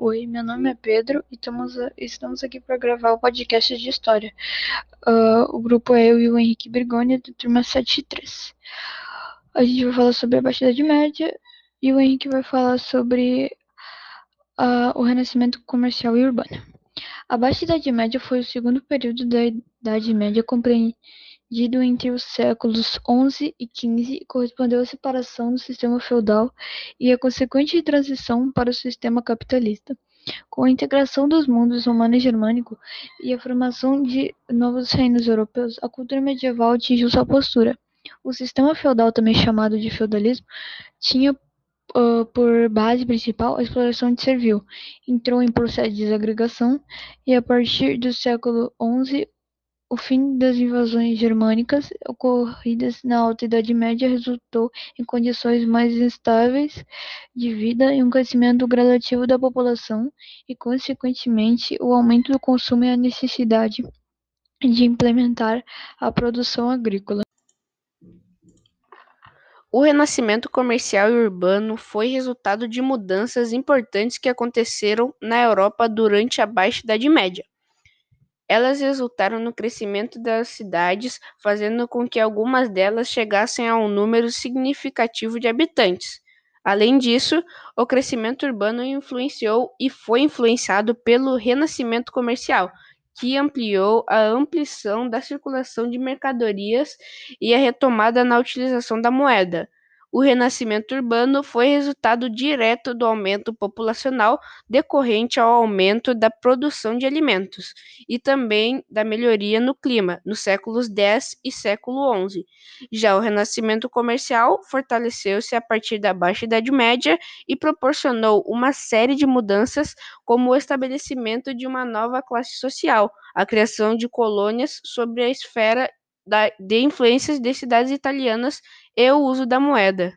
Oi, meu nome é Pedro e estamos, estamos aqui para gravar o podcast de história. Uh, o grupo é eu e o Henrique Bergoni, da turma 73. A gente vai falar sobre a Baixa Idade Média e o Henrique vai falar sobre uh, o Renascimento Comercial e Urbano. A Baixa Idade Média foi o segundo período da Idade Média compreendido entre os séculos XI e XV correspondeu à separação do sistema feudal e à consequente transição para o sistema capitalista. Com a integração dos mundos romano e germânico e a formação de novos reinos europeus, a cultura medieval atingiu sua postura. O sistema feudal, também chamado de feudalismo, tinha uh, por base principal a exploração de servil. Entrou em processo de desagregação e, a partir do século XI, o fim das invasões germânicas ocorridas na Alta Idade Média resultou em condições mais estáveis de vida e um crescimento gradativo da população e, consequentemente, o aumento do consumo e a necessidade de implementar a produção agrícola. O renascimento comercial e urbano foi resultado de mudanças importantes que aconteceram na Europa durante a Baixa Idade Média. Elas resultaram no crescimento das cidades, fazendo com que algumas delas chegassem a um número significativo de habitantes. Além disso, o crescimento urbano influenciou e foi influenciado pelo renascimento comercial, que ampliou a ampliação da circulação de mercadorias e a retomada na utilização da moeda. O renascimento urbano foi resultado direto do aumento populacional decorrente ao aumento da produção de alimentos e também da melhoria no clima nos séculos X e século XI. Já o renascimento comercial fortaleceu-se a partir da Baixa Idade Média e proporcionou uma série de mudanças, como o estabelecimento de uma nova classe social, a criação de colônias sobre a esfera de influências de cidades italianas e o uso da moeda.